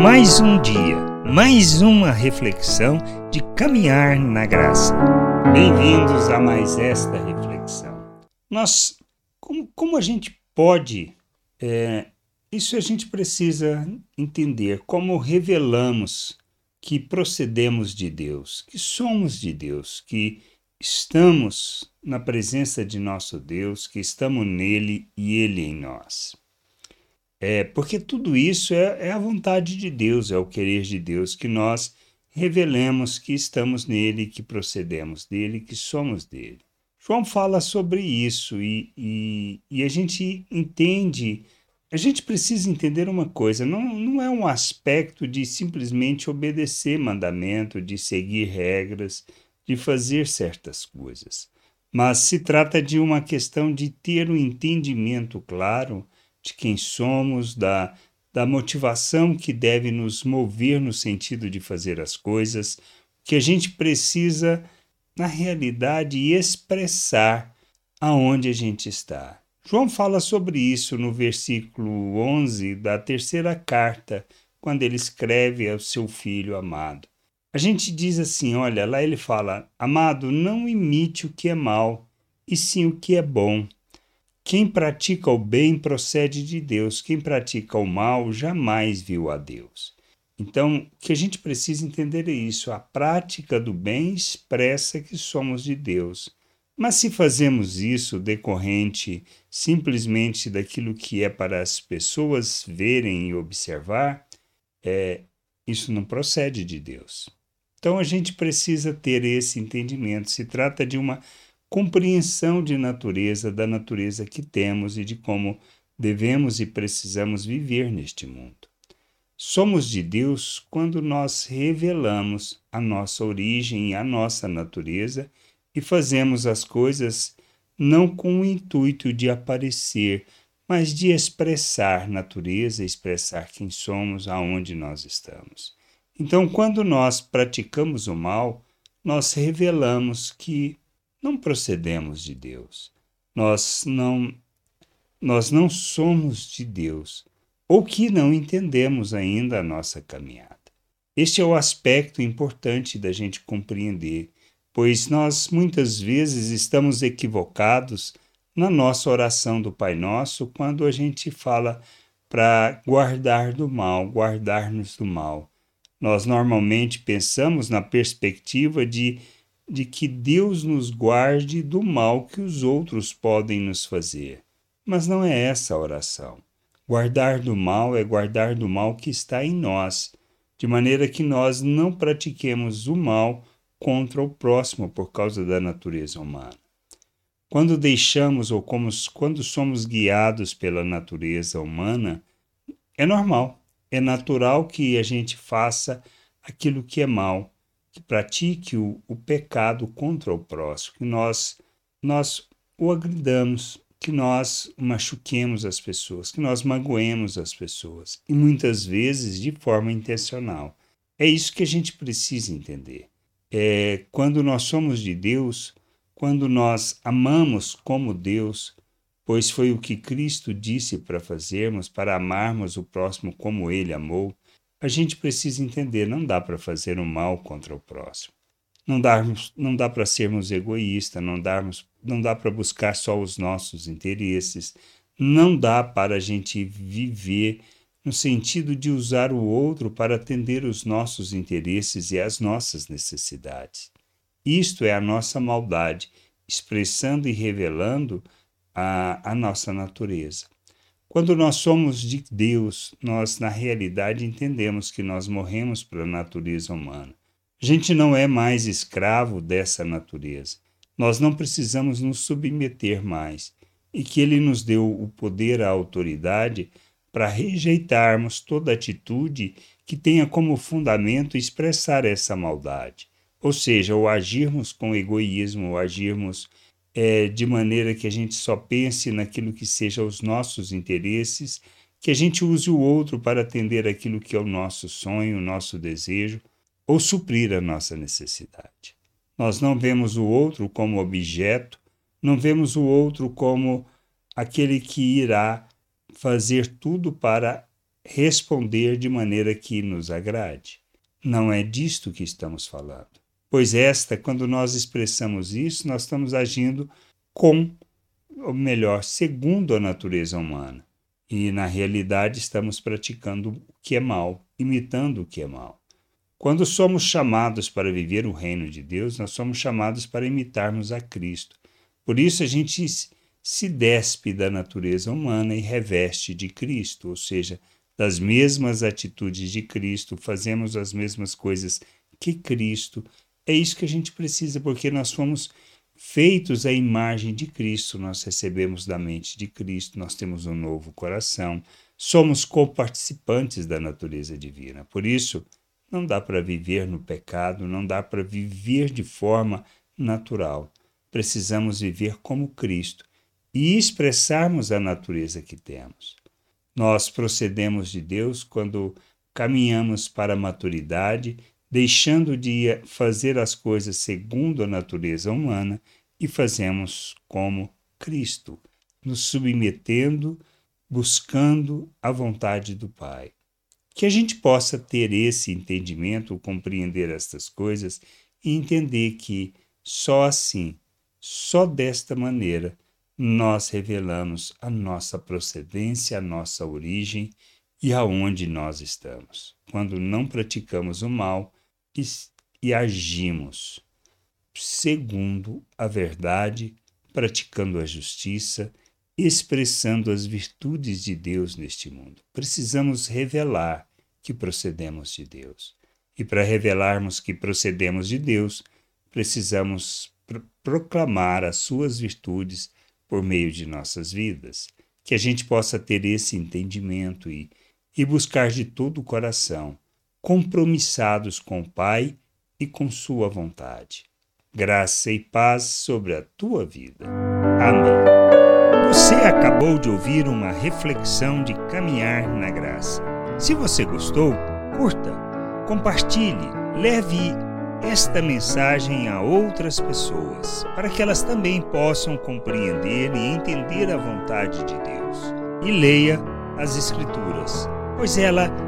Mais um dia, mais uma reflexão de caminhar na graça. Bem-vindos a mais esta reflexão. Nós, como, como a gente pode, é, isso a gente precisa entender, como revelamos que procedemos de Deus, que somos de Deus, que estamos na presença de nosso Deus, que estamos nele e ele em nós. É, porque tudo isso é, é a vontade de Deus, é o querer de Deus, que nós revelemos que estamos nele, que procedemos dele, que somos dele. João fala sobre isso e, e, e, a gente entende, a gente precisa entender uma coisa: não, não é um aspecto de simplesmente obedecer mandamento, de seguir regras, de fazer certas coisas, mas se trata de uma questão de ter um entendimento claro de quem somos, da, da motivação que deve nos mover no sentido de fazer as coisas, que a gente precisa, na realidade, expressar aonde a gente está. João fala sobre isso no versículo 11 da terceira carta, quando ele escreve ao seu filho amado. A gente diz assim: olha, lá ele fala, amado, não imite o que é mal, e sim o que é bom. Quem pratica o bem procede de Deus, quem pratica o mal jamais viu a Deus. Então, o que a gente precisa entender é isso: a prática do bem expressa que somos de Deus. Mas se fazemos isso decorrente simplesmente daquilo que é para as pessoas verem e observar, é, isso não procede de Deus. Então a gente precisa ter esse entendimento. Se trata de uma compreensão de natureza, da natureza que temos e de como devemos e precisamos viver neste mundo. Somos de Deus quando nós revelamos a nossa origem e a nossa natureza e fazemos as coisas não com o intuito de aparecer, mas de expressar natureza, expressar quem somos, aonde nós estamos. Então, quando nós praticamos o mal, nós revelamos que não procedemos de Deus. Nós não nós não somos de Deus, ou que não entendemos ainda a nossa caminhada. Este é o aspecto importante da gente compreender, pois nós muitas vezes estamos equivocados na nossa oração do Pai Nosso quando a gente fala para guardar do mal, guardar-nos do mal. Nós normalmente pensamos na perspectiva de de que Deus nos guarde do mal que os outros podem nos fazer. Mas não é essa a oração. Guardar do mal é guardar do mal que está em nós, de maneira que nós não pratiquemos o mal contra o próximo por causa da natureza humana. Quando deixamos ou como, quando somos guiados pela natureza humana, é normal, é natural que a gente faça aquilo que é mal, que pratique o, o pecado contra o próximo, que nós, nós o agridamos, que nós machuquemos as pessoas, que nós magoemos as pessoas, e muitas vezes de forma intencional. É isso que a gente precisa entender. É, quando nós somos de Deus, quando nós amamos como Deus, pois foi o que Cristo disse para fazermos, para amarmos o próximo como ele amou, a gente precisa entender, não dá para fazer o mal contra o próximo. Não, darmos, não dá para sermos egoístas, não, não dá para buscar só os nossos interesses, não dá para a gente viver no sentido de usar o outro para atender os nossos interesses e as nossas necessidades. Isto é a nossa maldade, expressando e revelando a, a nossa natureza. Quando nós somos de Deus, nós na realidade entendemos que nós morremos para a natureza humana. A gente não é mais escravo dessa natureza. Nós não precisamos nos submeter mais e que Ele nos deu o poder, a autoridade para rejeitarmos toda atitude que tenha como fundamento expressar essa maldade. Ou seja, o agirmos com egoísmo, o agirmos é, de maneira que a gente só pense naquilo que seja os nossos interesses, que a gente use o outro para atender aquilo que é o nosso sonho, o nosso desejo, ou suprir a nossa necessidade. Nós não vemos o outro como objeto, não vemos o outro como aquele que irá fazer tudo para responder de maneira que nos agrade. Não é disto que estamos falando. Pois esta, quando nós expressamos isso, nós estamos agindo com, ou melhor, segundo a natureza humana. E na realidade estamos praticando o que é mal, imitando o que é mal. Quando somos chamados para viver o reino de Deus, nós somos chamados para imitarmos a Cristo. Por isso a gente se despe da natureza humana e reveste de Cristo, ou seja, das mesmas atitudes de Cristo, fazemos as mesmas coisas que Cristo. É isso que a gente precisa, porque nós fomos feitos à imagem de Cristo, nós recebemos da mente de Cristo, nós temos um novo coração, somos coparticipantes da natureza divina. Por isso, não dá para viver no pecado, não dá para viver de forma natural. Precisamos viver como Cristo e expressarmos a natureza que temos. Nós procedemos de Deus quando caminhamos para a maturidade, deixando de fazer as coisas segundo a natureza humana e fazemos como Cristo, nos submetendo, buscando a vontade do Pai. Que a gente possa ter esse entendimento, compreender estas coisas e entender que só assim, só desta maneira, nós revelamos a nossa procedência, a nossa origem e aonde nós estamos. Quando não praticamos o mal e, agimos segundo a verdade, praticando a justiça, expressando as virtudes de Deus neste mundo. Precisamos revelar que procedemos de Deus. E para revelarmos que procedemos de Deus, precisamos pr proclamar as suas virtudes por meio de nossas vidas, que a gente possa ter esse entendimento e, e buscar de todo o coração, compromissados com o Pai e com Sua vontade. Graça e paz sobre a tua vida. Amém. Você acabou de ouvir uma reflexão de caminhar na graça. Se você gostou, curta, compartilhe, leve esta mensagem a outras pessoas, para que elas também possam compreender e entender a vontade de Deus. E leia as Escrituras, pois ela